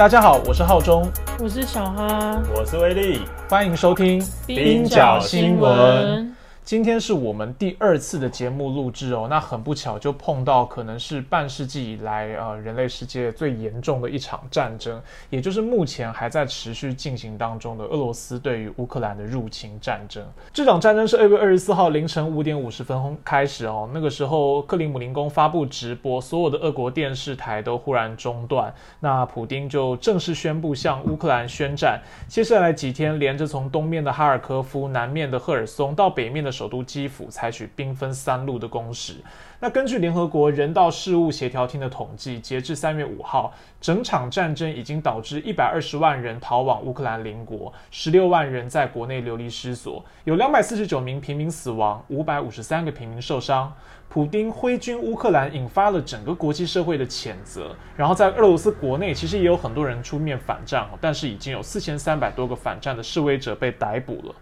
大家好，我是浩中，我是小哈，我是威力，欢迎收听冰角新闻。今天是我们第二次的节目录制哦，那很不巧就碰到可能是半世纪以来呃人类世界最严重的一场战争，也就是目前还在持续进行当中的俄罗斯对于乌克兰的入侵战争。这场战争是二月二十四号凌晨五点五十分开始哦，那个时候克里姆林宫发布直播，所有的俄国电视台都忽然中断，那普丁就正式宣布向乌克兰宣战。接下来几天连着从东面的哈尔科夫、南面的赫尔松到北面的。首都基辅采取兵分三路的攻势。那根据联合国人道事务协调厅的统计，截至三月五号，整场战争已经导致一百二十万人逃往乌克兰邻国，十六万人在国内流离失所，有两百四十九名平民死亡，五百五十三个平民受伤。普丁挥军乌克兰，引发了整个国际社会的谴责。然后在俄罗斯国内，其实也有很多人出面反战，但是已经有四千三百多个反战的示威者被逮捕了。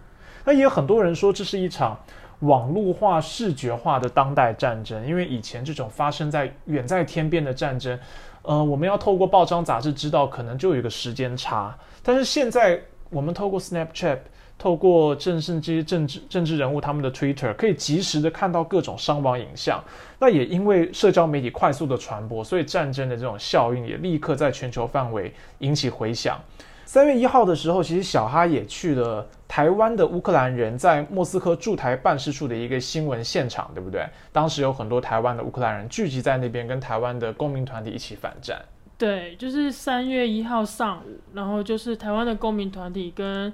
那也有很多人说，这是一场网络化、视觉化的当代战争。因为以前这种发生在远在天边的战争，呃，我们要透过报章杂志知道，可能就有一个时间差。但是现在，我们透过 Snapchat，透过政甚至政治政治人物他们的 Twitter，可以及时的看到各种伤亡影像。那也因为社交媒体快速的传播，所以战争的这种效应也立刻在全球范围引起回响。三月一号的时候，其实小哈也去了台湾的乌克兰人在莫斯科驻台办事处的一个新闻现场，对不对？当时有很多台湾的乌克兰人聚集在那边，跟台湾的公民团体一起反战。对，就是三月一号上午，然后就是台湾的公民团体跟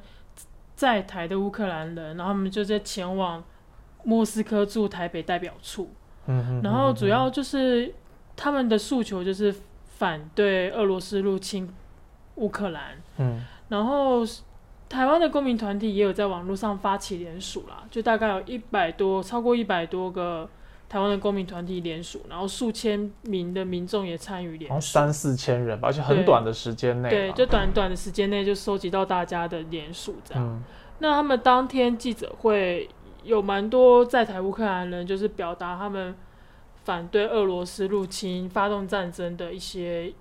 在台的乌克兰人，然后他们就在前往莫斯科驻台北代表处。嗯嗯。然后主要就是他们的诉求就是反对俄罗斯入侵。乌克兰，嗯，然后台湾的公民团体也有在网络上发起联署啦，就大概有一百多，超过一百多个台湾的公民团体联署，然后数千名的民众也参与联署，三四千人吧，而且很短的时间内，对，就短短的时间内就收集到大家的联署这样。那他们当天记者会有蛮多在台乌克兰人，就是表达他们反对俄罗斯入侵、发动战争的一些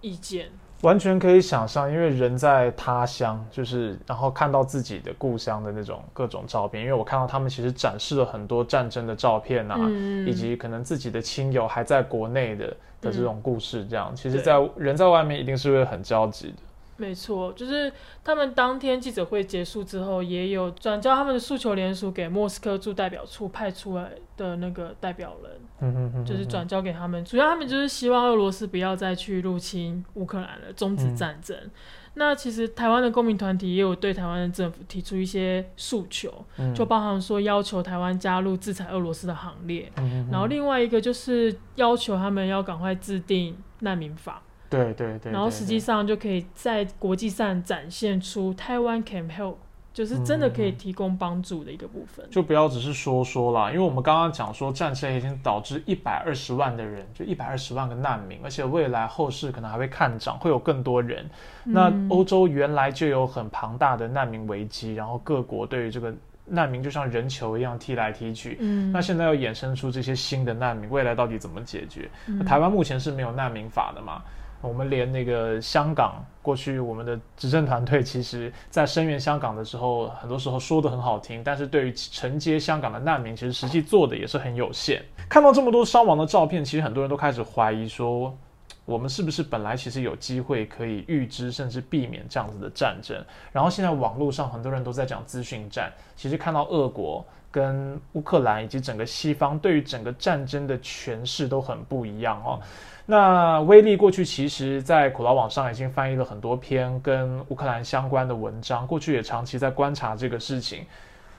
意见。完全可以想象，因为人在他乡，就是然后看到自己的故乡的那种各种照片。因为我看到他们其实展示了很多战争的照片啊，以及可能自己的亲友还在国内的的这种故事。这样，其实，在人在外面一定是会很焦急的。没错，就是他们当天记者会结束之后，也有转交他们的诉求联署给莫斯科驻代表处派出来的那个代表人，嗯嗯就是转交给他们。主要他们就是希望俄罗斯不要再去入侵乌克兰了，终止战争。那其实台湾的公民团体也有对台湾的政府提出一些诉求，就包含说要求台湾加入制裁俄罗斯的行列，然后另外一个就是要求他们要赶快制定难民法。对对对，然后实际上就可以在国际上展现出台湾 can help，就是真的可以提供帮助的一个部分。就不要只是说说啦，因为我们刚刚讲说战争已经导致一百二十万的人，就一百二十万个难民，而且未来后世可能还会看涨，会有更多人。那欧洲原来就有很庞大的难民危机，然后各国对于这个难民就像人球一样踢来踢去。嗯，那现在又衍生出这些新的难民，未来到底怎么解决？台湾目前是没有难民法的嘛？我们连那个香港过去，我们的执政团队其实，在声援香港的时候，很多时候说的很好听，但是对于承接香港的难民，其实实际做的也是很有限。看到这么多伤亡的照片，其实很多人都开始怀疑说，我们是不是本来其实有机会可以预知甚至避免这样子的战争？然后现在网络上很多人都在讲资讯战，其实看到俄国跟乌克兰以及整个西方对于整个战争的诠释都很不一样哦。那威力过去其实，在苦劳网上已经翻译了很多篇跟乌克兰相关的文章，过去也长期在观察这个事情。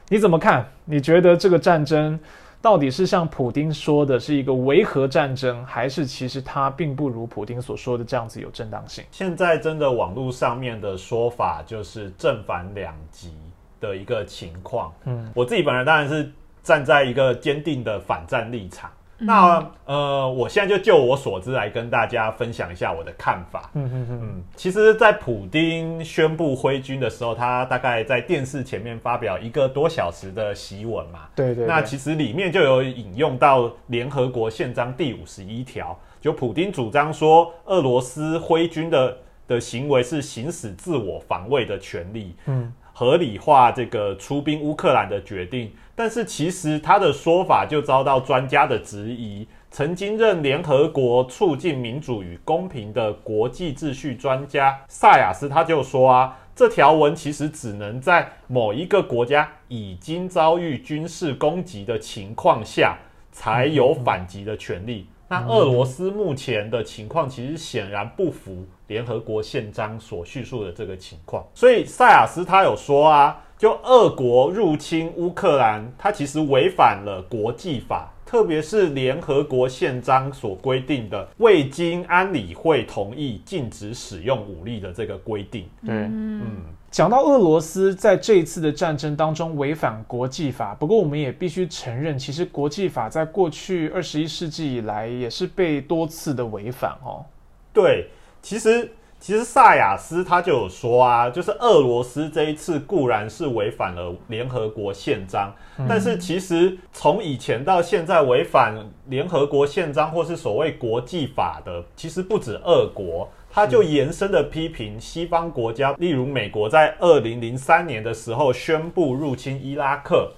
你怎么看？你觉得这个战争到底是像普丁说的是一个维和战争，还是其实它并不如普丁所说的这样子有正当性？现在真的网络上面的说法就是正反两极的一个情况。嗯，我自己本人当然是站在一个坚定的反战立场。那呃，我现在就就我所知来跟大家分享一下我的看法。嗯嗯嗯，其实，在普丁宣布挥军的时候，他大概在电视前面发表一个多小时的檄文嘛。对对。那其实里面就有引用到联合国宪章第五十一条，就普丁主张说，俄罗斯挥军的的行为是行使自我防卫的权利，嗯，合理化这个出兵乌克兰的决定。但是其实他的说法就遭到专家的质疑。曾经任联合国促进民主与公平的国际秩序专家萨亚斯他就说啊，这条文其实只能在某一个国家已经遭遇军事攻击的情况下才有反击的权利。那俄罗斯目前的情况其实显然不符联合国宪章所叙述的这个情况。所以塞亚斯他有说啊，就俄国入侵乌克兰，他其实违反了国际法。特别是联合国宪章所规定的未经安理会同意禁止使用武力的这个规定。对，嗯，讲到俄罗斯在这一次的战争当中违反国际法，不过我们也必须承认，其实国际法在过去二十一世纪以来也是被多次的违反哦。对，其实。其实萨亚斯他就有说啊，就是俄罗斯这一次固然是违反了联合国宪章，但是其实从以前到现在违反联合国宪章或是所谓国际法的，其实不止俄国，他就延伸的批评西方国家，例如美国在二零零三年的时候宣布入侵伊拉克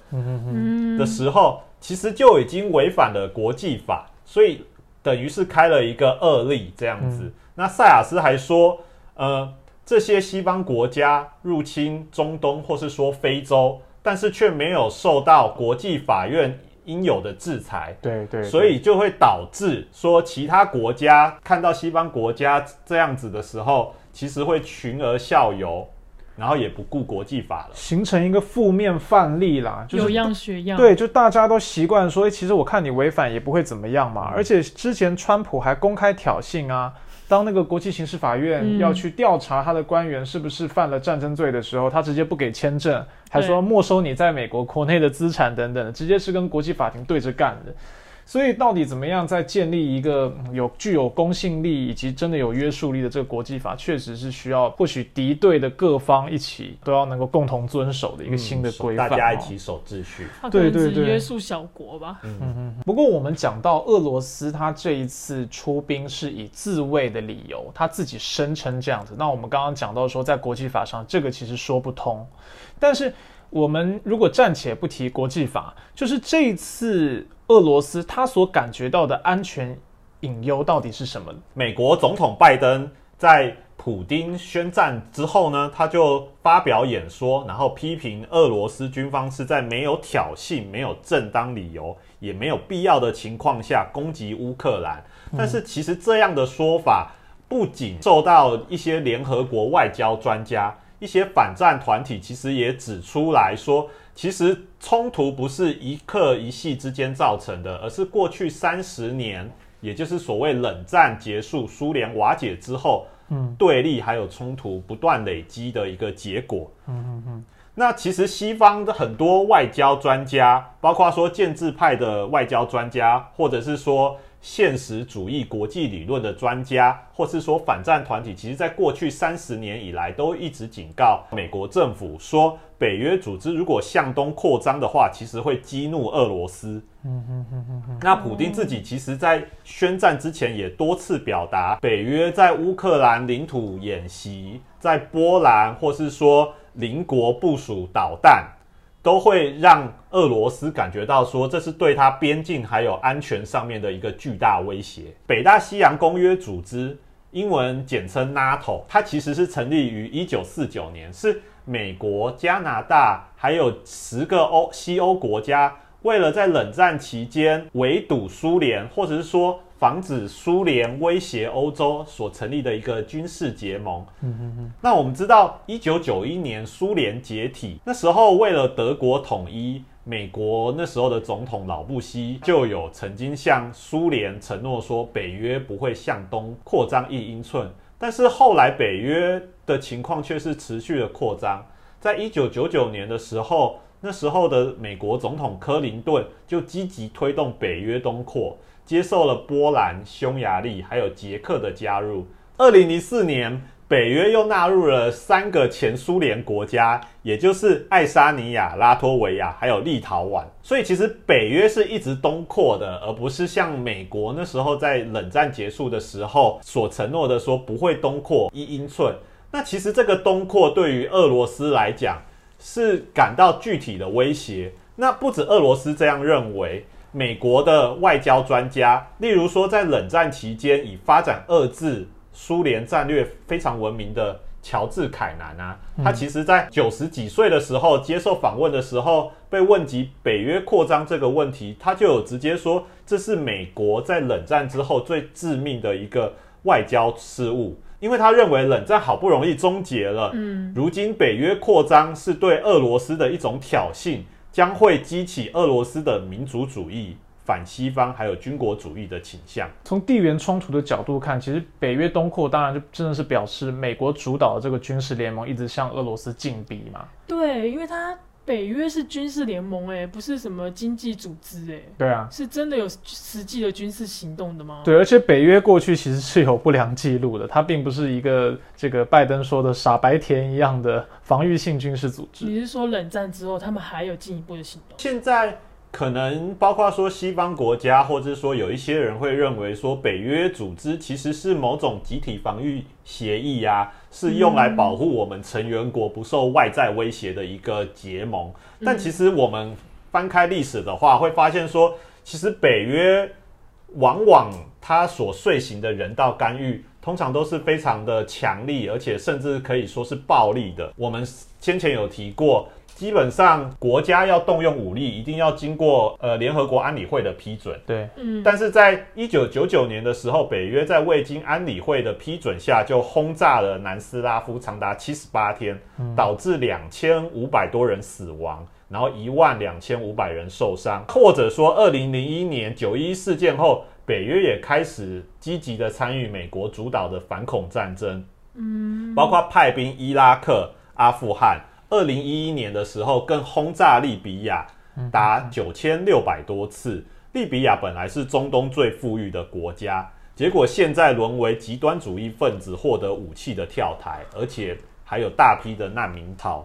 的时候，其实就已经违反了国际法，所以等于是开了一个恶例这样子。那塞亚斯还说，呃，这些西方国家入侵中东或是说非洲，但是却没有受到国际法院应有的制裁。对对，所以就会导致说其他国家看到西方国家这样子的时候，其实会群而效尤，然后也不顾国际法了，形成一个负面范例啦。有样学样。对，就大家都习惯说，其实我看你违反也不会怎么样嘛。而且之前川普还公开挑衅啊。当那个国际刑事法院要去调查他的官员是不是犯了战争罪的时候，他直接不给签证，还说没收你在美国国内的资产等等，直接是跟国际法庭对着干的。所以，到底怎么样在建立一个有具有公信力以及真的有约束力的这个国际法，确实是需要或许敌对的各方一起都要能够共同遵守的一个新的规范，大家一起守秩序。对对对，约束小国吧。嗯嗯。不过，我们讲到俄罗斯，他这一次出兵是以自卫的理由，他自己声称这样子。那我们刚刚讲到说，在国际法上，这个其实说不通。但是，我们如果暂且不提国际法，就是这一次。俄罗斯他所感觉到的安全隐忧到底是什么？美国总统拜登在普京宣战之后呢，他就发表演说，然后批评俄罗斯军方是在没有挑衅、没有正当理由、也没有必要的情况下攻击乌克兰。但是其实这样的说法不仅受到一些联合国外交专家、一些反战团体，其实也指出来说。其实冲突不是一刻一夕之间造成的，而是过去三十年，也就是所谓冷战结束、苏联瓦解之后，嗯，对立还有冲突不断累积的一个结果。嗯嗯嗯。那其实西方的很多外交专家，包括说建制派的外交专家，或者是说。现实主义国际理论的专家，或是说反战团体，其实在过去三十年以来，都一直警告美国政府说，北约组织如果向东扩张的话，其实会激怒俄罗斯。嗯哼哼哼哼。那普京自己其实，在宣战之前也多次表达，北约在乌克兰领土演习，在波兰或是说邻国部署导弹。都会让俄罗斯感觉到说，这是对他边境还有安全上面的一个巨大威胁。北大西洋公约组织，英文简称 NATO，它其实是成立于一九四九年，是美国、加拿大还有十个欧西欧国家，为了在冷战期间围堵苏联，或者是说。防止苏联威胁欧洲所成立的一个军事结盟。嗯嗯嗯。那我们知道，一九九一年苏联解体，那时候为了德国统一，美国那时候的总统老布希就有曾经向苏联承诺说，北约不会向东扩张一英寸。但是后来北约的情况却是持续的扩张。在一九九九年的时候，那时候的美国总统克林顿就积极推动北约东扩。接受了波兰、匈牙利还有捷克的加入。二零零四年，北约又纳入了三个前苏联国家，也就是爱沙尼亚、拉脱维亚还有立陶宛。所以其实北约是一直东扩的，而不是像美国那时候在冷战结束的时候所承诺的说不会东扩一英寸。那其实这个东扩对于俄罗斯来讲是感到具体的威胁。那不止俄罗斯这样认为，美国的外交专家，例如说在冷战期间以发展遏制。苏联战略非常闻名的乔治凯南啊，他其实在九十几岁的时候接受访问的时候，被问及北约扩张这个问题，他就有直接说，这是美国在冷战之后最致命的一个外交失误，因为他认为冷战好不容易终结了，嗯，如今北约扩张是对俄罗斯的一种挑衅，将会激起俄罗斯的民族主义。反西方还有军国主义的倾向。从地缘冲突的角度看，其实北约东扩当然就真的是表示美国主导的这个军事联盟一直向俄罗斯进逼嘛。对，因为它北约是军事联盟，哎，不是什么经济组织，哎。对啊。是真的有实际的军事行动的吗？对，而且北约过去其实是有不良记录的，它并不是一个这个拜登说的傻白甜一样的防御性军事组织。你是说冷战之后他们还有进一步的行动？现在。可能包括说西方国家，或者说有一些人会认为说北约组织其实是某种集体防御协议呀，是用来保护我们成员国不受外在威胁的一个结盟。但其实我们翻开历史的话，会发现说，其实北约往往它所遂行的人道干预，通常都是非常的强力，而且甚至可以说是暴力的。我们先前有提过。基本上，国家要动用武力，一定要经过呃联合国安理会的批准。对，嗯。但是在一九九九年的时候，北约在未经安理会的批准下，就轰炸了南斯拉夫长达七十八天，导致两千五百多人死亡，然后一万两千五百人受伤。或者说，二零零一年九一事件后，北约也开始积极的参与美国主导的反恐战争，嗯，包括派兵伊拉克、阿富汗。二零一一年的时候，更轰炸利比亚达九千六百多次。利比亚本来是中东最富裕的国家，结果现在沦为极端主义分子获得武器的跳台，而且还有大批的难民逃。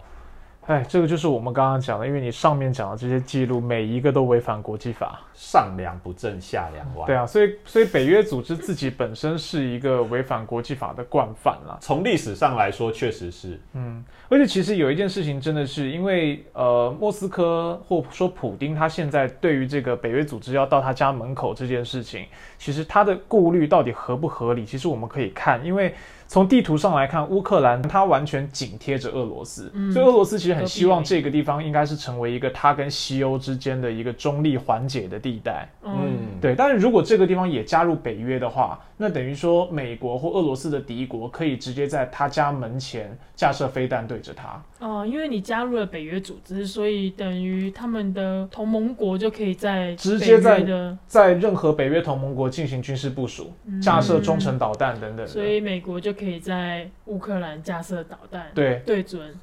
哎，这个就是我们刚刚讲的，因为你上面讲的这些记录，每一个都违反国际法，上梁不正下梁歪。对啊，所以所以北约组织自己本身是一个违反国际法的惯犯啦。从历史上来说，确实是。嗯，而且其实有一件事情真的是，因为呃，莫斯科或说普丁他现在对于这个北约组织要到他家门口这件事情，其实他的顾虑到底合不合理？其实我们可以看，因为。从地图上来看，乌克兰它完全紧贴着俄罗斯，所以俄罗斯其实很希望这个地方应该是成为一个它跟西欧之间的一个中立缓解的地带。嗯，对。但是如果这个地方也加入北约的话，那等于说美国或俄罗斯的敌国可以直接在他家门前架设飞弹对着他。哦，因为你加入了北约组织，所以等于他们的同盟国就可以在直接在在任何北约同盟国进行军事部署，架设中程导弹等等。所以美国就可以在乌克兰架设导弹，对对准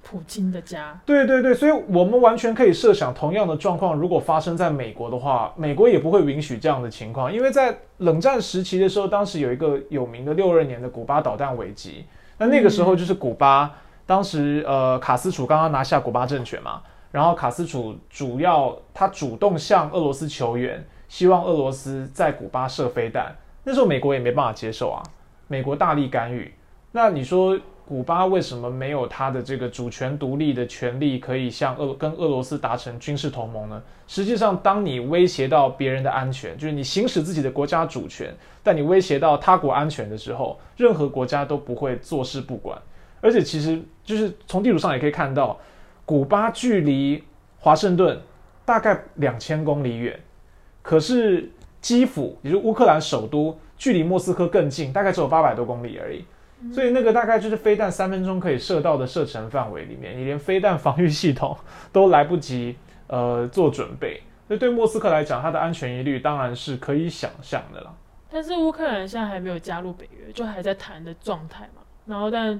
普京的家。对对对，所以我们完全可以设想同样的状况，如果发生在美国的话，美国也不会允许这样的情况，因为在冷战时期的时候，当时有一个有名的六二年的古巴导弹危机，那那个时候就是古巴。当时，呃，卡斯楚刚刚拿下古巴政权嘛，然后卡斯楚主要他主动向俄罗斯求援，希望俄罗斯在古巴射飞弹。那时候美国也没办法接受啊，美国大力干预。那你说古巴为什么没有他的这个主权独立的权利，可以向俄跟俄罗斯达成军事同盟呢？实际上，当你威胁到别人的安全，就是你行使自己的国家主权，但你威胁到他国安全的时候，任何国家都不会坐视不管。而且其实就是从地图上也可以看到，古巴距离华盛顿大概两千公里远，可是基辅，也就是乌克兰首都，距离莫斯科更近，大概只有八百多公里而已。所以那个大概就是飞弹三分钟可以射到的射程范围里面，你连飞弹防御系统都来不及呃做准备。所以对莫斯科来讲，它的安全疑虑当然是可以想象的了。但是乌克兰现在还没有加入北约，就还在谈的状态嘛。然后但。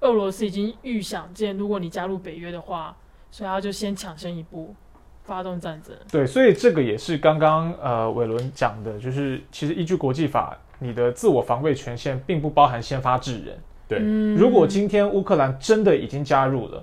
俄罗斯已经预想见，如果你加入北约的话，所以他就先抢先一步发动战争。对，所以这个也是刚刚呃伟伦讲的，就是其实依据国际法，你的自我防卫权限并不包含先发制人，对，如果今天乌克兰真的已经加入了，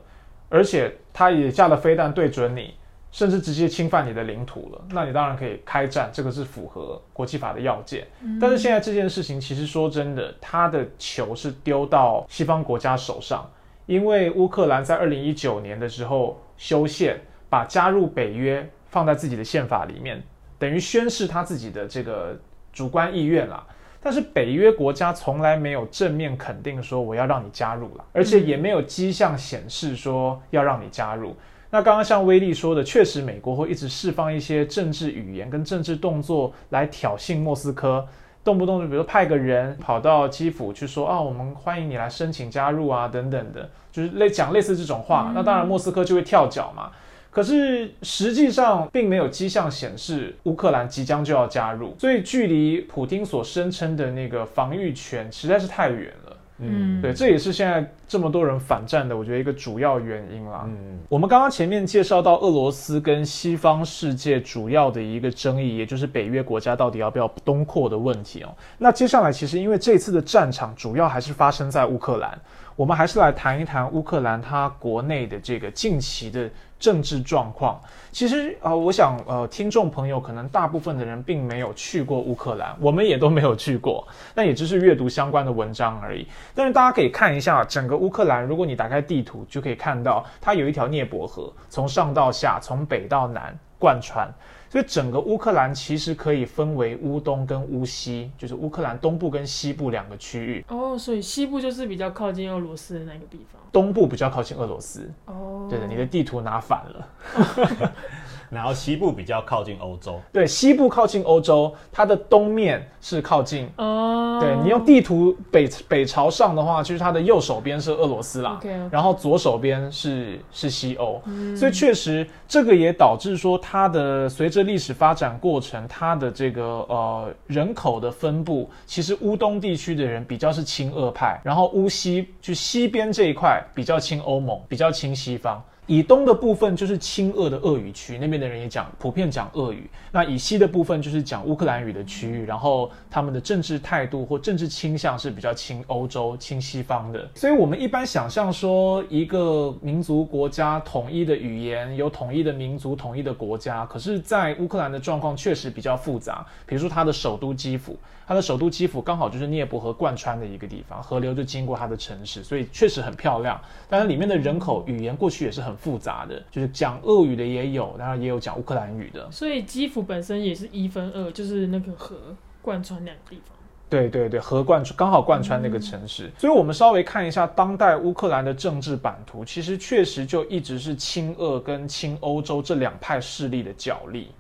而且他也架了飞弹对准你，甚至直接侵犯你的领土了，那你当然可以开战，这个是符合国际法的要件。但是现在这件事情，其实说真的，他的球是丢到西方国家手上，因为乌克兰在二零一九年的时候修宪，把加入北约放在自己的宪法里面，等于宣示他自己的这个主观意愿啦。但是北约国家从来没有正面肯定说我要让你加入了，而且也没有迹象显示说要让你加入。那刚刚像威利说的，确实美国会一直释放一些政治语言跟政治动作来挑衅莫斯科，动不动就比如派个人跑到基辅去说啊，我们欢迎你来申请加入啊等等的，就是类讲类似这种话。那当然莫斯科就会跳脚嘛。可是实际上并没有迹象显示乌克兰即将就要加入，所以距离普京所声称的那个防御权实在是太远了。嗯，对，这也是现在这么多人反战的，我觉得一个主要原因啦。嗯，我们刚刚前面介绍到俄罗斯跟西方世界主要的一个争议，也就是北约国家到底要不要东扩的问题哦。那接下来其实因为这次的战场主要还是发生在乌克兰。我们还是来谈一谈乌克兰它国内的这个近期的政治状况。其实啊，我想呃，听众朋友可能大部分的人并没有去过乌克兰，我们也都没有去过，那也只是阅读相关的文章而已。但是大家可以看一下整个乌克兰，如果你打开地图，就可以看到它有一条涅伯河，从上到下，从北到南贯穿。所以整个乌克兰其实可以分为乌东跟乌西，就是乌克兰东部跟西部两个区域。哦，所以西部就是比较靠近俄罗斯的那个地方，东部比较靠近俄罗斯。哦，对的，你的地图拿反了。然后西部比较靠近欧洲，对，西部靠近欧洲，它的东面是靠近哦。对你用地图北北朝上的话，就是它的右手边是俄罗斯啦，然后左手边是是西欧，所以确实这个也导致说它的随着历史发展过程，它的这个呃人口的分布，其实乌东地区的人比较是亲俄派，然后乌西就西边这一块比较亲欧盟，比较亲西方。以东的部分就是亲俄的俄语区，那边的人也讲普遍讲俄语。那以西的部分就是讲乌克兰语的区域，然后他们的政治态度或政治倾向是比较亲欧洲、亲西方的。所以我们一般想象说，一个民族国家统一的语言，有统一的民族、统一的国家。可是，在乌克兰的状况确实比较复杂。比如说，它的首都基辅，它的首都基辅刚好就是涅伯河贯穿的一个地方，河流就经过它的城市，所以确实很漂亮。但是里面的人口语言过去也是很。复杂的，就是讲俄语的也有，当然后也有讲乌克兰语的。所以基辅本身也是一分二，就是那个河贯穿两个地方。对对对，河贯穿刚好贯穿那个城市。所以我们稍微看一下当代乌克兰的政治版图，其实确实就一直是亲俄跟亲欧洲这两派势力的角力。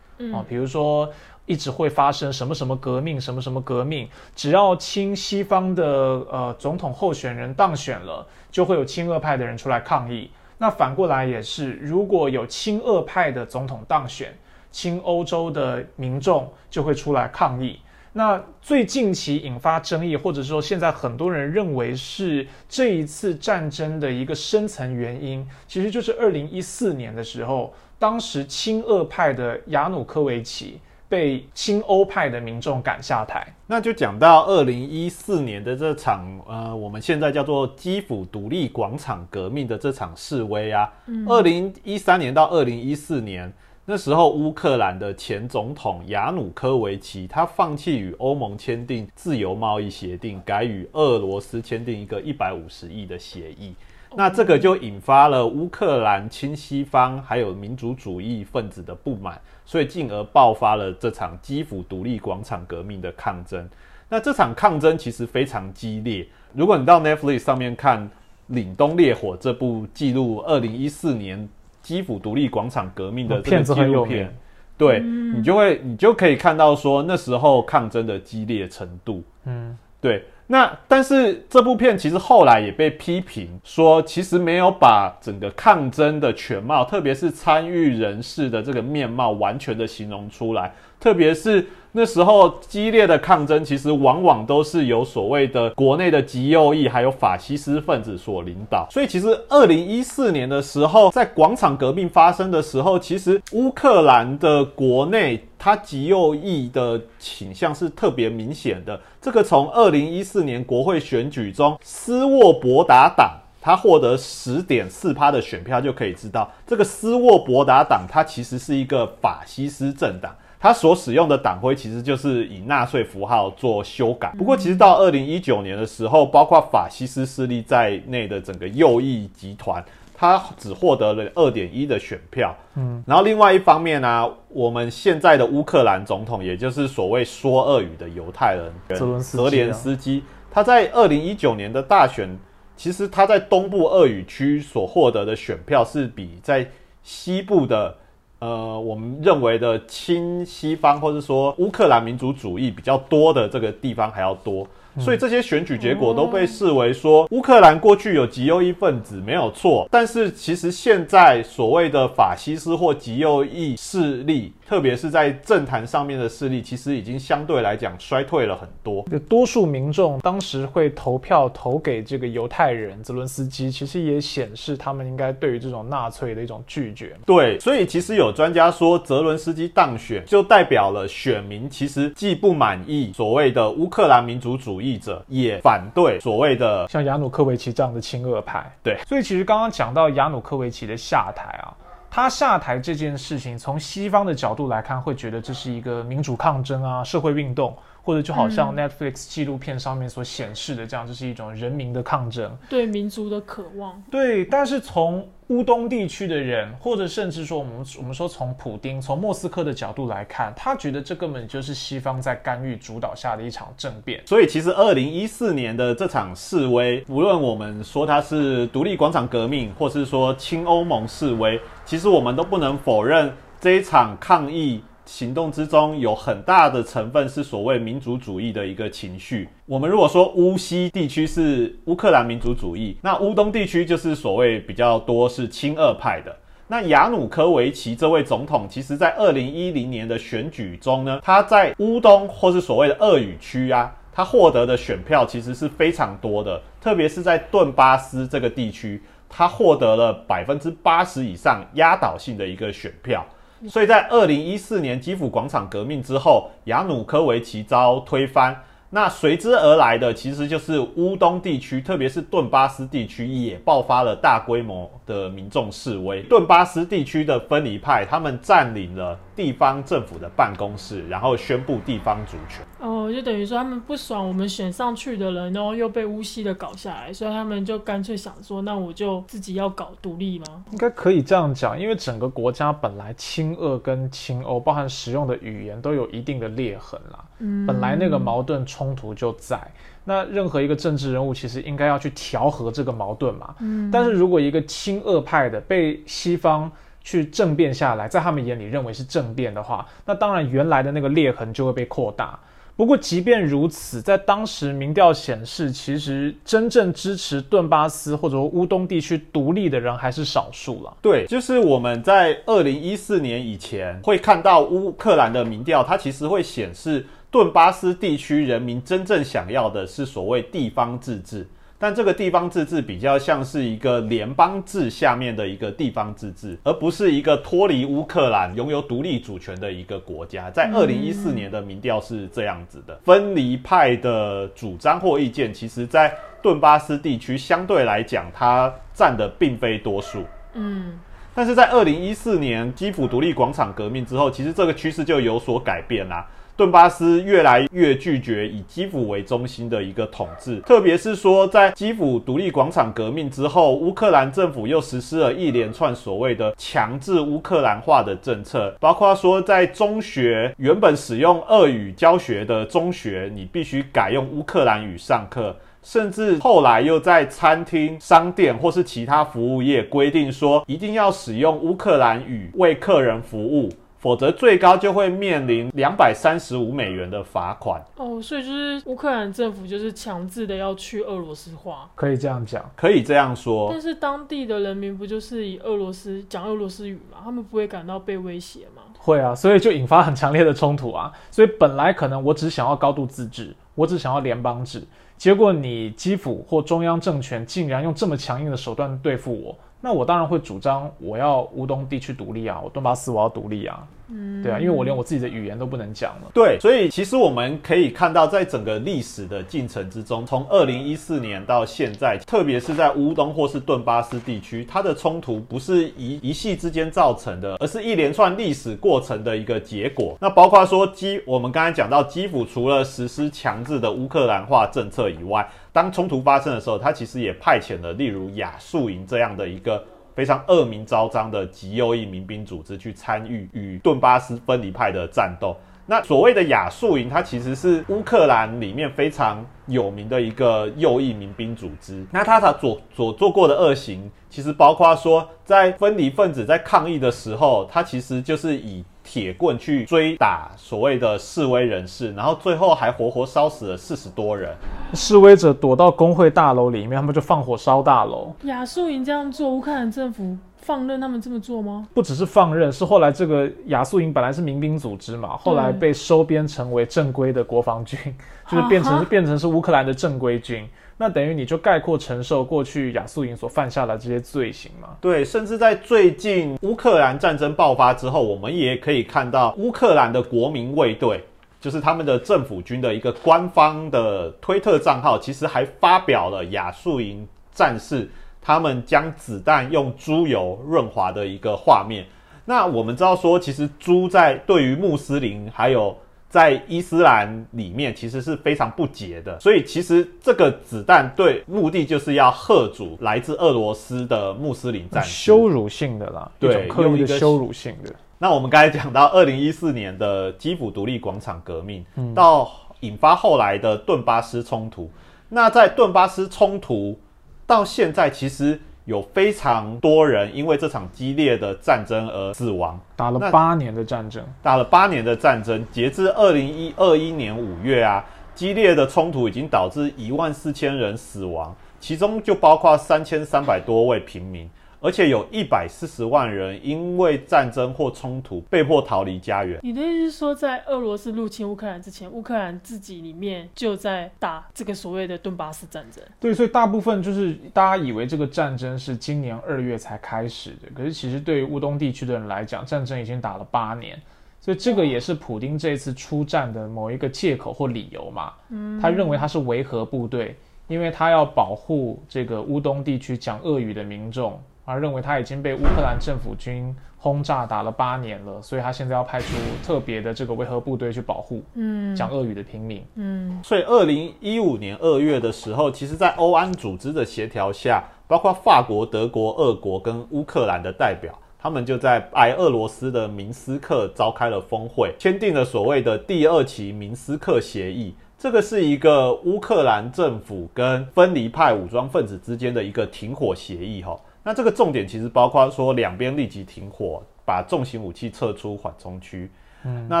啊，比如说一直会发生什么什么革命，什么什么革命，只要亲西方的呃总统候选人当选了，就会有亲俄派的人出来抗议。那反过来也是，如果有亲俄派的总统当选，亲欧洲的民众就会出来抗议。那最近期引发争议，或者说现在很多人认为是这一次战争的一个深层原因，其实就是二零一四年的时候，当时亲俄派的亚努科维奇。被亲欧派的民众赶下台，那就讲到二零一四年的这场呃，我们现在叫做基辅独立广场革命的这场示威啊。二零一三年到二零一四年，那时候乌克兰的前总统亚努科维奇，他放弃与欧盟签订自由贸易协定，改与俄罗斯签订一个一百五十亿的协议。那这个就引发了乌克兰亲西方还有民族主义分子的不满，所以进而爆发了这场基辅独立广场革命的抗争。那这场抗争其实非常激烈。如果你到 Netflix 上面看《凛冬烈火》这部记录二零一四年基辅独立广场革命的这个纪录片，对你就会你就可以看到说那时候抗争的激烈程度。嗯，对。那但是这部片其实后来也被批评说，其实没有把整个抗争的全貌，特别是参与人士的这个面貌完全的形容出来。特别是那时候激烈的抗争，其实往往都是由所谓的国内的极右翼还有法西斯分子所领导。所以，其实二零一四年的时候，在广场革命发生的时候，其实乌克兰的国内它极右翼的倾向是特别明显的。这个从二零一四年国会选举中，斯沃博达党他获得十点四趴的选票就可以知道，这个斯沃博达党它其实是一个法西斯政党。他所使用的党徽其实就是以纳粹符号做修改。不过，其实到二零一九年的时候，包括法西斯势力在内的整个右翼集团，他只获得了二点一的选票。嗯，然后另外一方面呢，我们现在的乌克兰总统，也就是所谓说俄语的犹太人泽连斯基，他在二零一九年的大选，其实他在东部俄语区所获得的选票是比在西部的。呃，我们认为的亲西方，或者说乌克兰民族主义比较多的这个地方还要多。所以这些选举结果都被视为说，乌克兰过去有极右翼分子没有错，但是其实现在所谓的法西斯或极右翼势力，特别是在政坛上面的势力，其实已经相对来讲衰退了很多。多数民众当时会投票投给这个犹太人泽伦斯基，其实也显示他们应该对于这种纳粹的一种拒绝。对，所以其实有专家说，泽伦斯基当选就代表了选民其实既不满意所谓的乌克兰民族主义。者也反对所谓的像亚努科维奇这样的亲俄派，对，所以其实刚刚讲到亚努科维奇的下台啊，他下台这件事情，从西方的角度来看，会觉得这是一个民主抗争啊，社会运动。或者就好像 Netflix 纪录片上面所显示的这样，就是一种人民的抗争，对民族的渴望。对，但是从乌东地区的人，或者甚至说我们我们说从普丁、从莫斯科的角度来看，他觉得这根本就是西方在干预主导下的一场政变。所以，其实二零一四年的这场示威，无论我们说它是独立广场革命，或是说亲欧盟示威，其实我们都不能否认这一场抗议。行动之中有很大的成分是所谓民族主义的一个情绪。我们如果说乌西地区是乌克兰民族主义，那乌东地区就是所谓比较多是亲俄派的。那亚努科维奇这位总统，其实在二零一零年的选举中呢，他在乌东或是所谓的俄语区啊，他获得的选票其实是非常多的，特别是在顿巴斯这个地区，他获得了百分之八十以上压倒性的一个选票。所以在二零一四年基辅广场革命之后，亚努科维奇遭推翻。那随之而来的，其实就是乌东地区，特别是顿巴斯地区，也爆发了大规模的民众示威。顿巴斯地区的分离派，他们占领了地方政府的办公室，然后宣布地方主权。哦，就等于说他们不爽我们选上去的人，然后又被乌西的搞下来，所以他们就干脆想说，那我就自己要搞独立吗？应该可以这样讲，因为整个国家本来亲俄跟亲欧，包含使用的语言都有一定的裂痕啦。嗯，本来那个矛盾。冲突就在那，任何一个政治人物其实应该要去调和这个矛盾嘛。嗯，但是如果一个亲俄派的被西方去政变下来，在他们眼里认为是政变的话，那当然原来的那个裂痕就会被扩大。不过即便如此，在当时民调显示，其实真正支持顿巴斯或者说乌东地区独立的人还是少数了。对，就是我们在二零一四年以前会看到乌克兰的民调，它其实会显示。顿巴斯地区人民真正想要的是所谓地方自治，但这个地方自治比较像是一个联邦制下面的一个地方自治，而不是一个脱离乌克兰、拥有独立主权的一个国家。在二零一四年的民调是这样子的，分离派的主张或意见，其实在顿巴斯地区相对来讲，它占的并非多数。嗯，但是在二零一四年基辅独立广场革命之后，其实这个趋势就有所改变啦。顿巴斯越来越拒绝以基辅为中心的一个统治，特别是说在基辅独立广场革命之后，乌克兰政府又实施了一连串所谓的强制乌克兰化的政策，包括说在中学原本使用俄语教学的中学，你必须改用乌克兰语上课，甚至后来又在餐厅、商店或是其他服务业规定说，一定要使用乌克兰语为客人服务。否则，最高就会面临两百三十五美元的罚款。哦，所以就是乌克兰政府就是强制的要去俄罗斯化，可以这样讲，可以这样说。但是当地的人民不就是以俄罗斯讲俄罗斯语吗？他们不会感到被威胁吗？会啊，所以就引发很强烈的冲突啊。所以本来可能我只想要高度自治，我只想要联邦制，结果你基辅或中央政权竟然用这么强硬的手段对付我，那我当然会主张我要乌东地区独立啊，我顿巴斯我要独立啊。嗯，对啊，因为我连我自己的语言都不能讲了。对，所以其实我们可以看到，在整个历史的进程之中，从二零一四年到现在，特别是在乌东或是顿巴斯地区，它的冲突不是一一系之间造成的，而是一连串历史过程的一个结果。那包括说基，我们刚才讲到基辅除了实施强制的乌克兰化政策以外，当冲突发生的时候，它其实也派遣了例如亚速营这样的一个。非常恶名昭彰的极右翼民兵组织去参与与顿巴斯分离派的战斗。那所谓的亚速营，它其实是乌克兰里面非常有名的一个右翼民兵组织。那它它所所做过的恶行，其实包括说，在分离分子在抗议的时候，它其实就是以。铁棍去追打所谓的示威人士，然后最后还活活烧死了四十多人。示威者躲到工会大楼里面，他们就放火烧大楼。亚速营这样做，乌克兰政府放任他们这么做吗？不只是放任，是后来这个亚速营本来是民兵组织嘛，后来被收编成为正规的国防军，就是变成变成是乌克兰的正规军。那等于你就概括承受过去亚速营所犯下的这些罪行吗？对，甚至在最近乌克兰战争爆发之后，我们也可以看到乌克兰的国民卫队，就是他们的政府军的一个官方的推特账号，其实还发表了亚速营战士他们将子弹用猪油润滑的一个画面。那我们知道说，其实猪在对于穆斯林还有。在伊斯兰里面，其实是非常不洁的，所以其实这个子弹对目的就是要吓阻来自俄罗斯的穆斯林战士，羞辱性的啦，对，刻意的羞辱性的。那我们刚才讲到二零一四年的基辅独立广场革命，到引发后来的顿巴斯冲突，那在顿巴斯冲突到现在，其实。有非常多人因为这场激烈的战争而死亡，打了八年的战争，打了八年的战争，截至二零一二一年五月啊，激烈的冲突已经导致一万四千人死亡，其中就包括三千三百多位平民。而且有一百四十万人因为战争或冲突被迫逃离家园。你的意思是说，在俄罗斯入侵乌克兰之前，乌克兰自己里面就在打这个所谓的顿巴斯战争？对，所以大部分就是大家以为这个战争是今年二月才开始的，可是其实对于乌东地区的人来讲，战争已经打了八年。所以这个也是普丁这次出战的某一个借口或理由嘛？嗯，他认为他是维和部队，因为他要保护这个乌东地区讲俄语的民众。而认为他已经被乌克兰政府军轰炸打了八年了，所以他现在要派出特别的这个维和部队去保护，嗯，讲俄语的平民，嗯。所以二零一五年二月的时候，其实，在欧安组织的协调下，包括法国、德国、俄国跟乌克兰的代表，他们就在白俄罗斯的明斯克召开了峰会，签订了所谓的第二期明斯克协议。这个是一个乌克兰政府跟分离派武装分子之间的一个停火协议，哈。那这个重点其实包括说，两边立即停火，把重型武器撤出缓冲区。嗯，那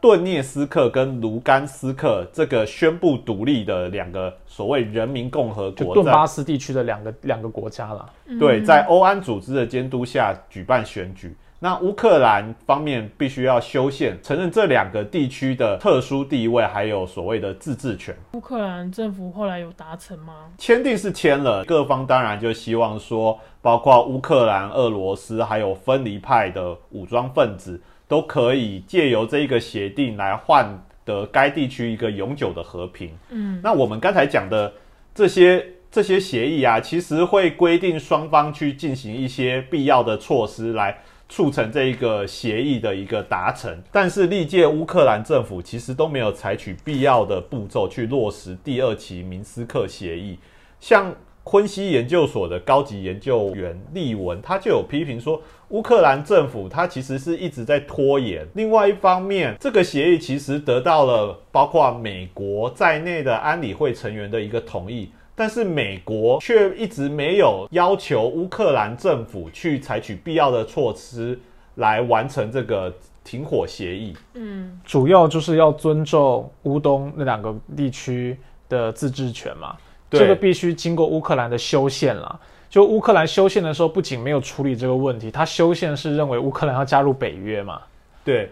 顿涅斯克跟卢甘斯克这个宣布独立的两个所谓人民共和国，顿巴斯地区的两个两个国家了。对，在欧安组织的监督下举办选举。那乌克兰方面必须要修宪，承认这两个地区的特殊地位，还有所谓的自治权。乌克兰政府后来有达成吗？签订是签了，各方当然就希望说，包括乌克兰、俄罗斯，还有分离派的武装分子，都可以借由这一个协定来换得该地区一个永久的和平。嗯，那我们刚才讲的这些这些协议啊，其实会规定双方去进行一些必要的措施来。促成这一个协议的一个达成，但是历届乌克兰政府其实都没有采取必要的步骤去落实第二期明斯克协议。像昆西研究所的高级研究员利文，他就有批评说，乌克兰政府他其实是一直在拖延。另外一方面，这个协议其实得到了包括美国在内的安理会成员的一个同意。但是美国却一直没有要求乌克兰政府去采取必要的措施来完成这个停火协议。嗯，主要就是要尊重乌东那两个地区的自治权嘛。这个必须经过乌克兰的修宪了。就乌克兰修宪的时候，不仅没有处理这个问题，他修宪是认为乌克兰要加入北约嘛。对。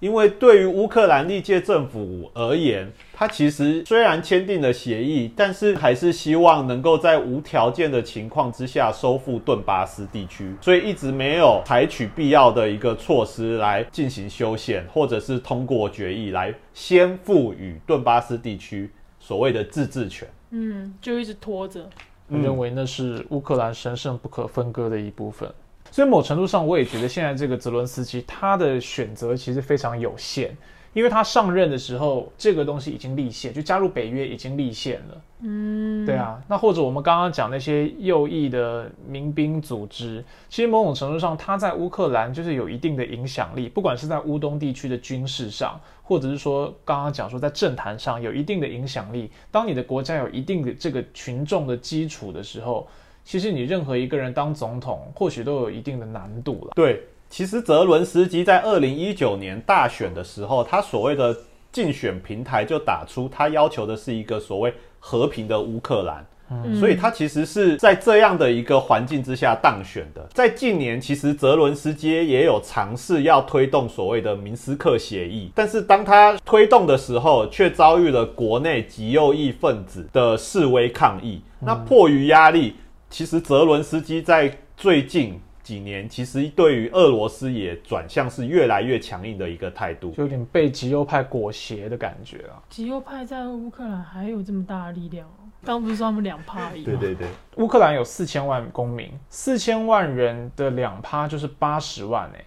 因为对于乌克兰历届政府而言，他其实虽然签订了协议，但是还是希望能够在无条件的情况之下收复顿巴斯地区，所以一直没有采取必要的一个措施来进行修宪，或者是通过决议来先赋予顿巴斯地区所谓的自治权。嗯，就一直拖着。我认为那是乌克兰神圣不可分割的一部分。所以某程度上，我也觉得现在这个泽伦斯基他的选择其实非常有限，因为他上任的时候，这个东西已经立宪，就加入北约已经立宪了。嗯，对啊。那或者我们刚刚讲那些右翼的民兵组织，其实某种程度上，他在乌克兰就是有一定的影响力，不管是在乌东地区的军事上，或者是说刚刚讲说在政坛上有一定的影响力。当你的国家有一定的这个群众的基础的时候。其实你任何一个人当总统，或许都有一定的难度了。对，其实泽伦斯基在二零一九年大选的时候，他所谓的竞选平台就打出他要求的是一个所谓和平的乌克兰。嗯，所以他其实是在这样的一个环境之下当选的。在近年，其实泽伦斯基也有尝试要推动所谓的明斯克协议，但是当他推动的时候，却遭遇了国内极右翼分子的示威抗议。那迫于压力。其实泽伦斯基在最近几年，其实对于俄罗斯也转向是越来越强硬的一个态度，就有点被极右派裹挟的感觉啊。极右派在乌克兰还有这么大的力量刚不是说他们两趴而已对对对，乌克兰有四千万公民，四千万人的两趴就是八十万哎。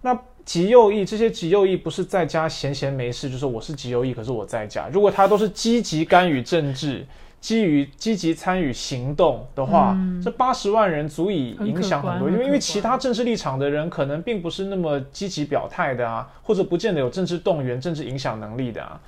那极右翼这些极右翼不是在家闲闲没事，就是我是极右翼，可是我在家。如果他都是积极干预政治。基于积极参与行动的话，这八十万人足以影响很多，因为因为其他政治立场的人可能并不是那么积极表态的啊，或者不见得有政治动员、政治影响能力的啊。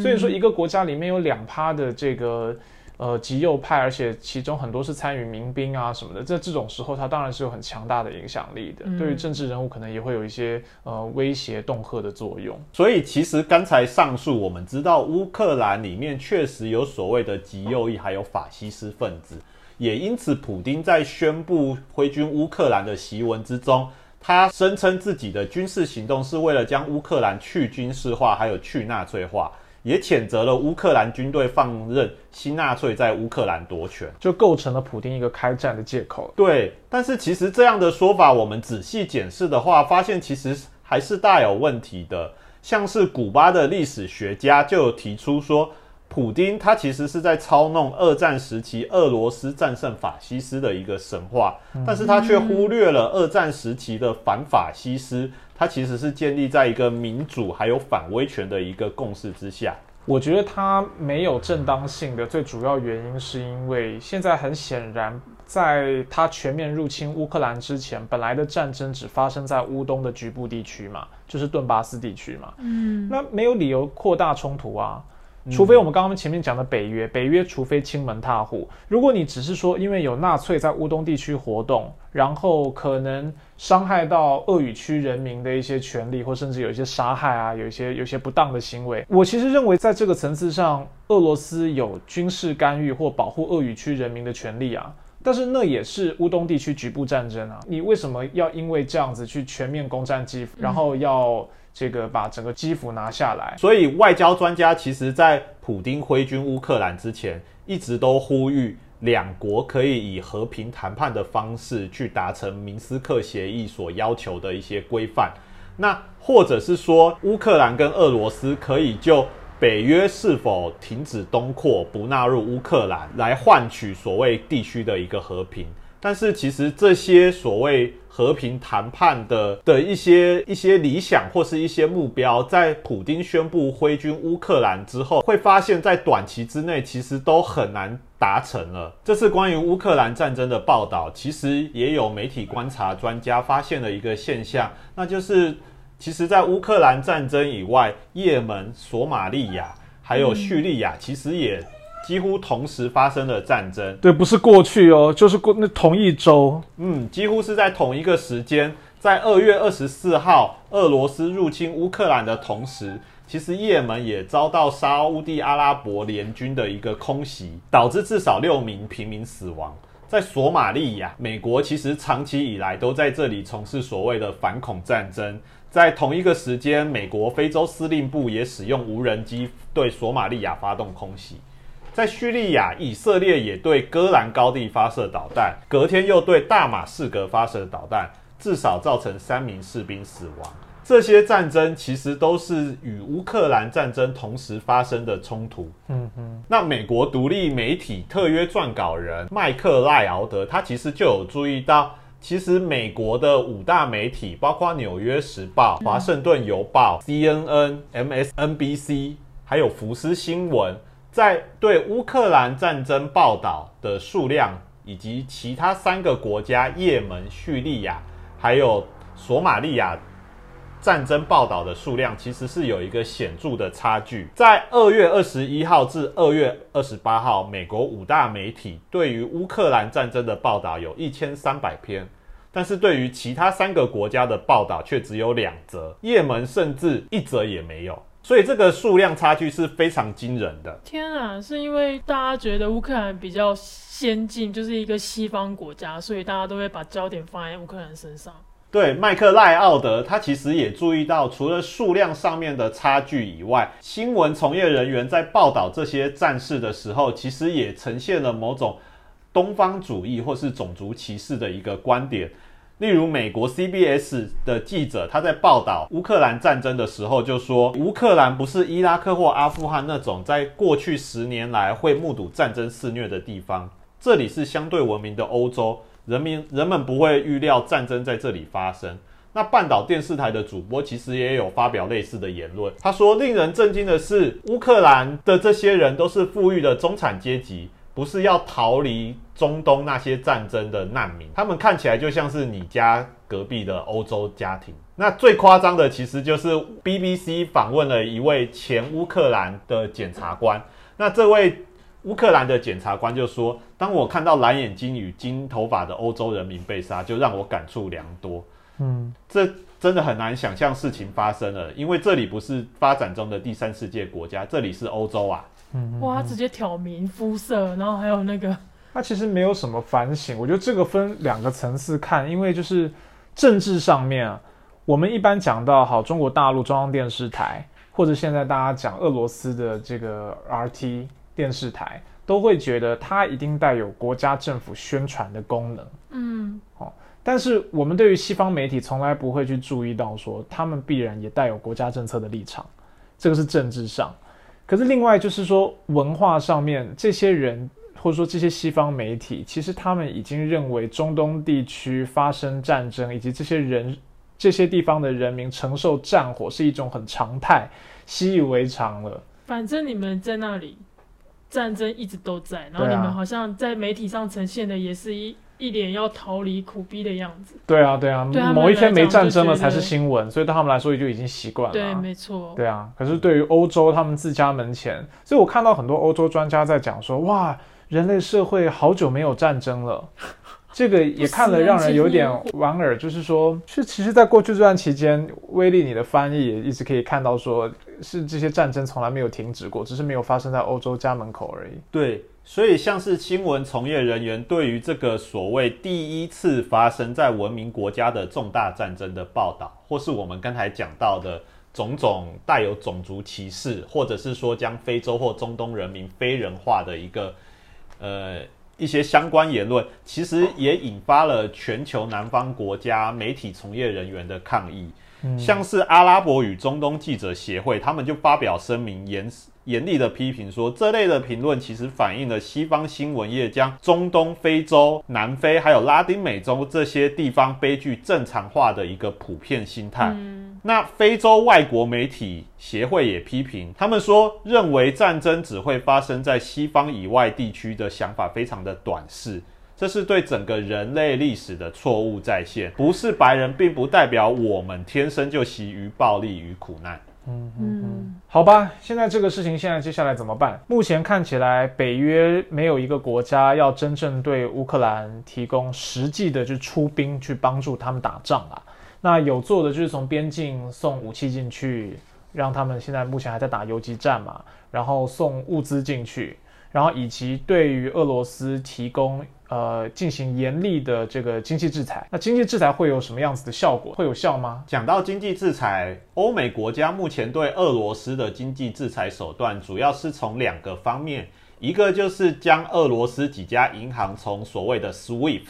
所以说，一个国家里面有两趴的这个。呃，极右派，而且其中很多是参与民兵啊什么的，在这种时候，他当然是有很强大的影响力的。对于政治人物，可能也会有一些呃威胁、恫吓的作用。所以，其实刚才上述我们知道，乌克兰里面确实有所谓的极右翼，还有法西斯分子。也因此，普丁在宣布挥军乌克兰的檄文之中，他声称自己的军事行动是为了将乌克兰去军事化，还有去纳粹化。也谴责了乌克兰军队放任新纳粹在乌克兰夺权，就构成了普丁一个开战的借口。对，但是其实这样的说法，我们仔细检视的话，发现其实还是大有问题的。像是古巴的历史学家就有提出说，普丁他其实是在操弄二战时期俄罗斯战胜法西斯的一个神话，但是他却忽略了二战时期的反法西斯。它其实是建立在一个民主还有反威权的一个共识之下。我觉得它没有正当性的最主要原因，是因为现在很显然，在它全面入侵乌克兰之前，本来的战争只发生在乌东的局部地区嘛，就是顿巴斯地区嘛。嗯，那没有理由扩大冲突啊。除非我们刚刚前面讲的北约，北约除非亲门踏户。如果你只是说因为有纳粹在乌东地区活动，然后可能伤害到鄂语区人民的一些权利，或甚至有一些杀害啊，有一些有些不当的行为，我其实认为在这个层次上，俄罗斯有军事干预或保护鄂语区人民的权利啊。但是那也是乌东地区局部战争啊，你为什么要因为这样子去全面攻占基辅，然后要？这个把整个基辅拿下来，所以外交专家其实，在普丁挥军乌克兰之前，一直都呼吁两国可以以和平谈判的方式去达成明斯克协议所要求的一些规范。那或者是说，乌克兰跟俄罗斯可以就北约是否停止东扩、不纳入乌克兰，来换取所谓地区的一个和平。但是其实这些所谓和平谈判的的一些一些理想或是一些目标，在普京宣布挥军乌克兰之后，会发现，在短期之内其实都很难达成了。这次关于乌克兰战争的报道，其实也有媒体观察专家发现了一个现象，那就是其实，在乌克兰战争以外，也门、索马利亚还有叙利亚，其实也。几乎同时发生了战争，对，不是过去哦，就是过那同一周，嗯，几乎是在同一个时间，在二月二十四号，俄罗斯入侵乌克兰的同时，其实也门也遭到沙乌地阿拉伯联军的一个空袭，导致至少六名平民死亡。在索马利亚，美国其实长期以来都在这里从事所谓的反恐战争。在同一个时间，美国非洲司令部也使用无人机对索马利亚发动空袭。在叙利亚，以色列也对戈兰高地发射导弹，隔天又对大马士革发射导弹，至少造成三名士兵死亡。这些战争其实都是与乌克兰战争同时发生的冲突。嗯嗯。那美国独立媒体特约撰稿人麦克赖奥德，他其实就有注意到，其实美国的五大媒体，包括《纽约时报》、《华盛顿邮报》、CNN、MSNBC，还有福斯新闻，在对乌克兰战争报道的数量，以及其他三个国家——也门、叙利亚，还有索马利亚。战争报道的数量其实是有一个显著的差距。在二月二十一号至二月二十八号，美国五大媒体对于乌克兰战争的报道有一千三百篇，但是对于其他三个国家的报道却只有两则，也门甚至一则也没有。所以这个数量差距是非常惊人的。天啊，是因为大家觉得乌克兰比较先进，就是一个西方国家，所以大家都会把焦点放在乌克兰身上。对麦克赖奥德，他其实也注意到，除了数量上面的差距以外，新闻从业人员在报道这些战事的时候，其实也呈现了某种东方主义或是种族歧视的一个观点。例如，美国 CBS 的记者他在报道乌克兰战争的时候就说，乌克兰不是伊拉克或阿富汗那种在过去十年来会目睹战争肆虐的地方，这里是相对文明的欧洲。人民人们不会预料战争在这里发生。那半岛电视台的主播其实也有发表类似的言论。他说：“令人震惊的是，乌克兰的这些人都是富裕的中产阶级，不是要逃离中东那些战争的难民。他们看起来就像是你家隔壁的欧洲家庭。”那最夸张的其实就是 BBC 访问了一位前乌克兰的检察官。那这位。乌克兰的检察官就说：“当我看到蓝眼睛与金头发的欧洲人民被杀，就让我感触良多。嗯，这真的很难想象事情发生了，因为这里不是发展中的第三世界国家，这里是欧洲啊。嗯，哇，直接挑明肤色，然后还有那个……他其实没有什么反省。我觉得这个分两个层次看，因为就是政治上面啊，我们一般讲到好中国大陆中央电视台，或者现在大家讲俄罗斯的这个 RT。”电视台都会觉得它一定带有国家政府宣传的功能，嗯，哦，但是我们对于西方媒体从来不会去注意到说他们必然也带有国家政策的立场，这个是政治上。可是另外就是说文化上面，这些人或者说这些西方媒体，其实他们已经认为中东地区发生战争以及这些人这些地方的人民承受战火是一种很常态、习以为常了。反正你们在那里。战争一直都在，然后你们好像在媒体上呈现的也是一一脸要逃离苦逼的样子。对啊，对啊，某一天没战争了才是新闻，所以对他们来说也就已经习惯了。对，没错。对啊，可是对于欧洲，他们自家门前，所以我看到很多欧洲专家在讲说，哇，人类社会好久没有战争了。这个也看了，让人有点莞尔。就是说，是其实，在过去这段期间，威力你的翻译也一直可以看到，说是这些战争从来没有停止过，只是没有发生在欧洲家门口而已。对，所以像是新闻从业人员对于这个所谓第一次发生在文明国家的重大战争的报道，或是我们刚才讲到的种种带有种族歧视，或者是说将非洲或中东人民非人化的一个呃。一些相关言论，其实也引发了全球南方国家媒体从业人员的抗议。像是阿拉伯与中东记者协会，他们就发表声明，严严厉的批评说，这类的评论其实反映了西方新闻业将中东、非洲、南非还有拉丁美洲这些地方悲剧正常化的一个普遍心态。那非洲外国媒体协会也批评，他们说认为战争只会发生在西方以外地区的想法非常的短视。这是对整个人类历史的错误再现。不是白人，并不代表我们天生就习于暴力与苦难。嗯嗯，好吧。现在这个事情，现在接下来怎么办？目前看起来，北约没有一个国家要真正对乌克兰提供实际的就出兵去帮助他们打仗啊。那有做的就是从边境送武器进去，让他们现在目前还在打游击战嘛，然后送物资进去。然后以及对于俄罗斯提供呃进行严厉的这个经济制裁。那经济制裁会有什么样子的效果？会有效吗？讲到经济制裁，欧美国家目前对俄罗斯的经济制裁手段，主要是从两个方面，一个就是将俄罗斯几家银行从所谓的 SWIFT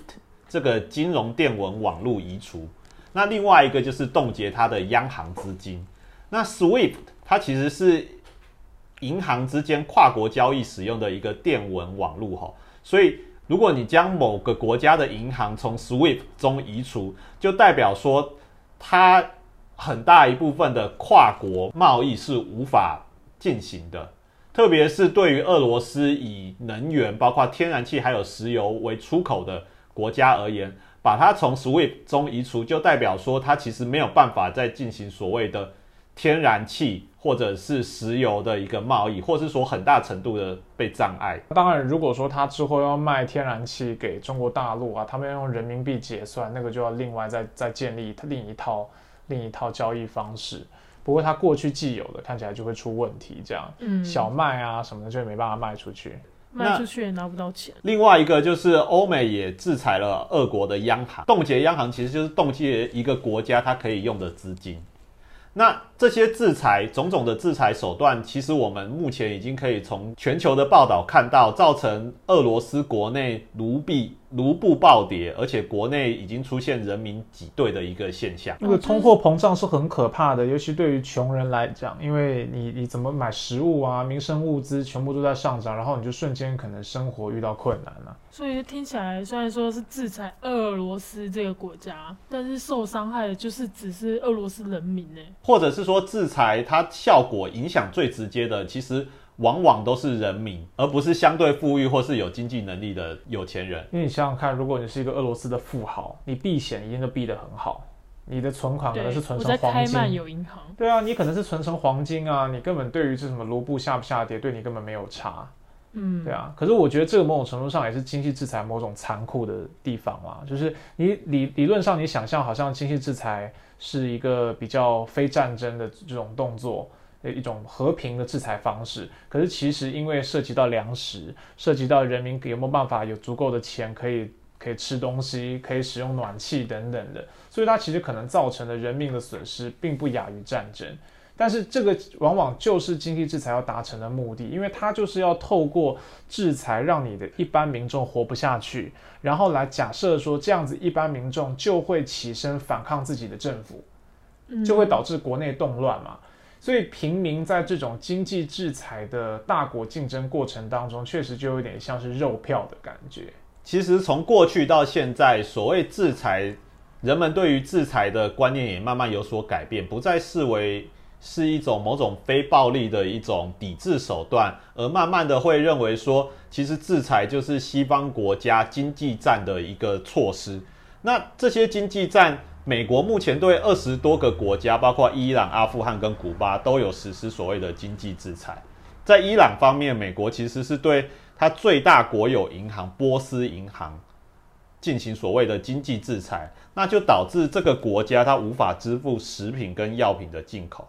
这个金融电文网络移除，那另外一个就是冻结它的央行资金。那 SWIFT 它其实是银行之间跨国交易使用的一个电文网络哈，所以如果你将某个国家的银行从 SWIFT 中移除，就代表说它很大一部分的跨国贸易是无法进行的，特别是对于俄罗斯以能源包括天然气还有石油为出口的国家而言，把它从 SWIFT 中移除，就代表说它其实没有办法再进行所谓的。天然气或者是石油的一个贸易，或是说很大程度的被障碍。当然，如果说他之后要卖天然气给中国大陆啊，他们要用人民币结算，那个就要另外再再建立另一套另一套交易方式。不过，他过去既有的看起来就会出问题，这样，嗯，小麦啊什么的就没办法卖出去，卖出去也拿不到钱。另外一个就是欧美也制裁了俄国的央行，冻结央行其实就是冻结一个国家它可以用的资金。那这些制裁，种种的制裁手段，其实我们目前已经可以从全球的报道看到，造成俄罗斯国内卢比。卢布暴跌，而且国内已经出现人民挤兑的一个现象。那个通货膨胀是很可怕的，尤其对于穷人来讲，因为你你怎么买食物啊，民生物资全部都在上涨，然后你就瞬间可能生活遇到困难了。所以听起来虽然说是制裁俄罗斯这个国家，但是受伤害的就是只是俄罗斯人民呢，或者是说制裁它效果影响最直接的，其实。往往都是人民，而不是相对富裕或是有经济能力的有钱人。因为你想想看，如果你是一个俄罗斯的富豪，你避险一定都避得很好，你的存款可能是存成黄金。有银行。对啊，你可能是存成黄金啊，你根本对于这什么卢布下不下跌，对你根本没有差。嗯，对啊。可是我觉得这个某种程度上也是经济制裁某种残酷的地方啊，就是你理理论上你想象好像经济制裁是一个比较非战争的这种动作。的一种和平的制裁方式，可是其实因为涉及到粮食，涉及到人民有没有办法有足够的钱可以可以吃东西，可以使用暖气等等的，所以它其实可能造成的人命的损失并不亚于战争。但是这个往往就是经济制裁要达成的目的，因为它就是要透过制裁让你的一般民众活不下去，然后来假设说这样子一般民众就会起身反抗自己的政府，就会导致国内动乱嘛。所以，平民在这种经济制裁的大国竞争过程当中，确实就有点像是肉票的感觉。其实，从过去到现在，所谓制裁，人们对于制裁的观念也慢慢有所改变，不再视为是一种某种非暴力的一种抵制手段，而慢慢的会认为说，其实制裁就是西方国家经济战的一个措施。那这些经济战。美国目前对二十多个国家，包括伊朗、阿富汗跟古巴，都有实施所谓的经济制裁。在伊朗方面，美国其实是对它最大国有银行波斯银行进行所谓的经济制裁，那就导致这个国家它无法支付食品跟药品的进口。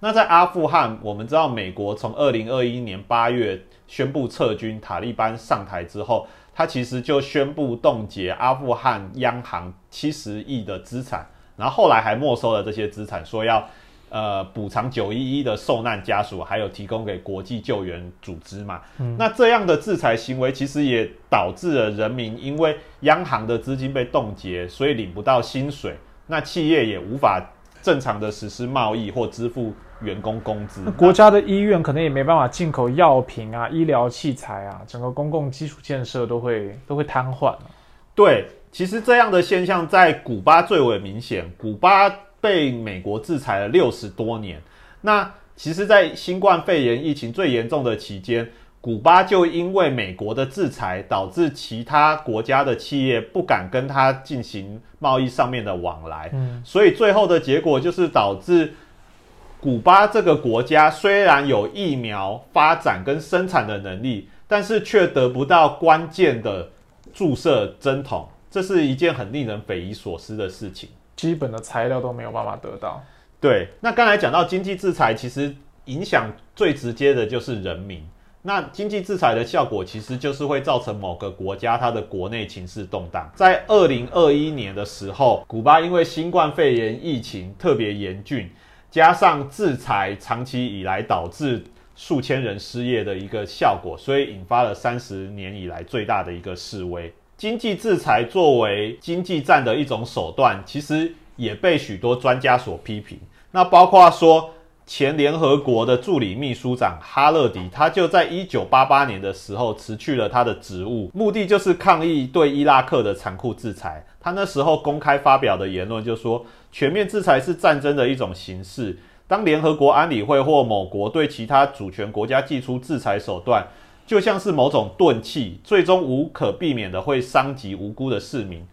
那在阿富汗，我们知道美国从二零二一年八月宣布撤军，塔利班上台之后。他其实就宣布冻结阿富汗央行七十亿的资产，然后后来还没收了这些资产，说要呃补偿九一一的受难家属，还有提供给国际救援组织嘛。那这样的制裁行为其实也导致了人民因为央行的资金被冻结，所以领不到薪水，那企业也无法正常的实施贸易或支付。员工工资，国家的医院可能也没办法进口药品啊，医疗器材啊，整个公共基础建设都会都会瘫痪对，其实这样的现象在古巴最为明显。古巴被美国制裁了六十多年，那其实，在新冠肺炎疫情最严重的期间，古巴就因为美国的制裁，导致其他国家的企业不敢跟他进行贸易上面的往来。嗯，所以最后的结果就是导致。古巴这个国家虽然有疫苗发展跟生产的能力，但是却得不到关键的注射针筒，这是一件很令人匪夷所思的事情。基本的材料都没有办法得到。对，那刚才讲到经济制裁，其实影响最直接的就是人民。那经济制裁的效果其实就是会造成某个国家它的国内情势动荡。在二零二一年的时候，古巴因为新冠肺炎疫情特别严峻，加上制裁长期以来导致数千人失业的一个效果，所以引发了三十年以来最大的一个示威。经济制裁作为经济战的一种手段，其实也被许多专家所批评。那包括说，前联合国的助理秘书长哈勒迪，他就在一九八八年的时候辞去了他的职务，目的就是抗议对伊拉克的残酷制裁。他那时候公开发表的言论就说，全面制裁是战争的一种形式。当联合国安理会或某国对其他主权国家寄出制裁手段。就像是某种钝器，最终无可避免的会伤及无辜的市民。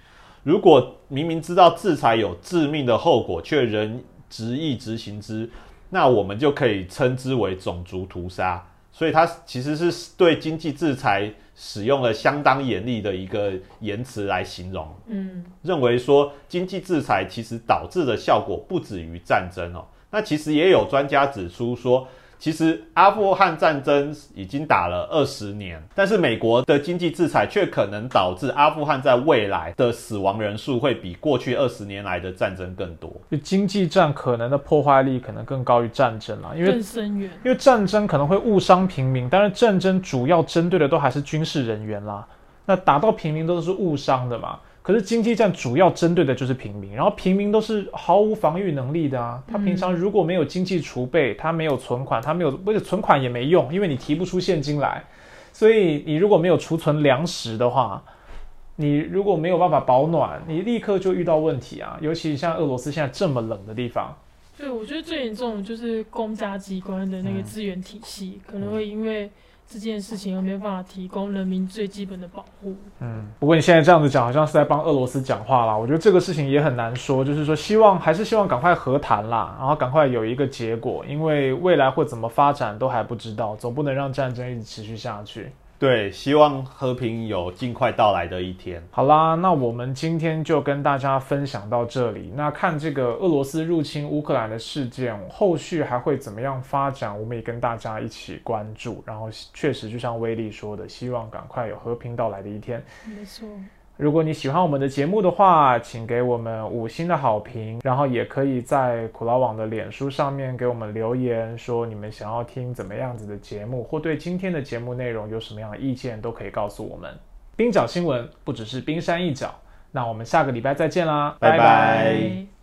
如果明明知道制裁有致命的后果，却仍执意执行之，那我们就可以称之为种族屠杀。所以，它其实是对经济制裁使用了相当严厉的一个言辞来形容。嗯，认为说经济制裁其实导致的效果不止于战争哦。那其实也有专家指出说。其实阿富汗战争已经打了二十年，但是美国的经济制裁却可能导致阿富汗在未来的死亡人数会比过去二十年来的战争更多。就经济战可能的破坏力可能更高于战争啦，因为更深远。因为战争可能会误伤平民，但是战争主要针对的都还是军事人员啦。那打到平民都是误伤的嘛。可是经济战主要针对的就是平民，然后平民都是毫无防御能力的啊。他平常如果没有经济储备，他没有存款，他没有不是存款也没用，因为你提不出现金来。所以你如果没有储存粮食的话，你如果没有办法保暖，你立刻就遇到问题啊。尤其像俄罗斯现在这么冷的地方，对，我觉得最严重的就是公家机关的那个资源体系可能会因为。这件事情又没办法提供人民最基本的保护。嗯，不过你现在这样子讲，好像是在帮俄罗斯讲话啦。我觉得这个事情也很难说，就是说希望还是希望赶快和谈啦，然后赶快有一个结果，因为未来会怎么发展都还不知道，总不能让战争一直持续下去。对，希望和平有尽快到来的一天。好啦，那我们今天就跟大家分享到这里。那看这个俄罗斯入侵乌克兰的事件，后续还会怎么样发展，我们也跟大家一起关注。然后，确实就像威力说的，希望赶快有和平到来的一天。没错。如果你喜欢我们的节目的话，请给我们五星的好评，然后也可以在苦劳网的脸书上面给我们留言，说你们想要听怎么样子的节目，或对今天的节目内容有什么样的意见，都可以告诉我们。冰角新闻不只是冰山一角，那我们下个礼拜再见啦，拜拜。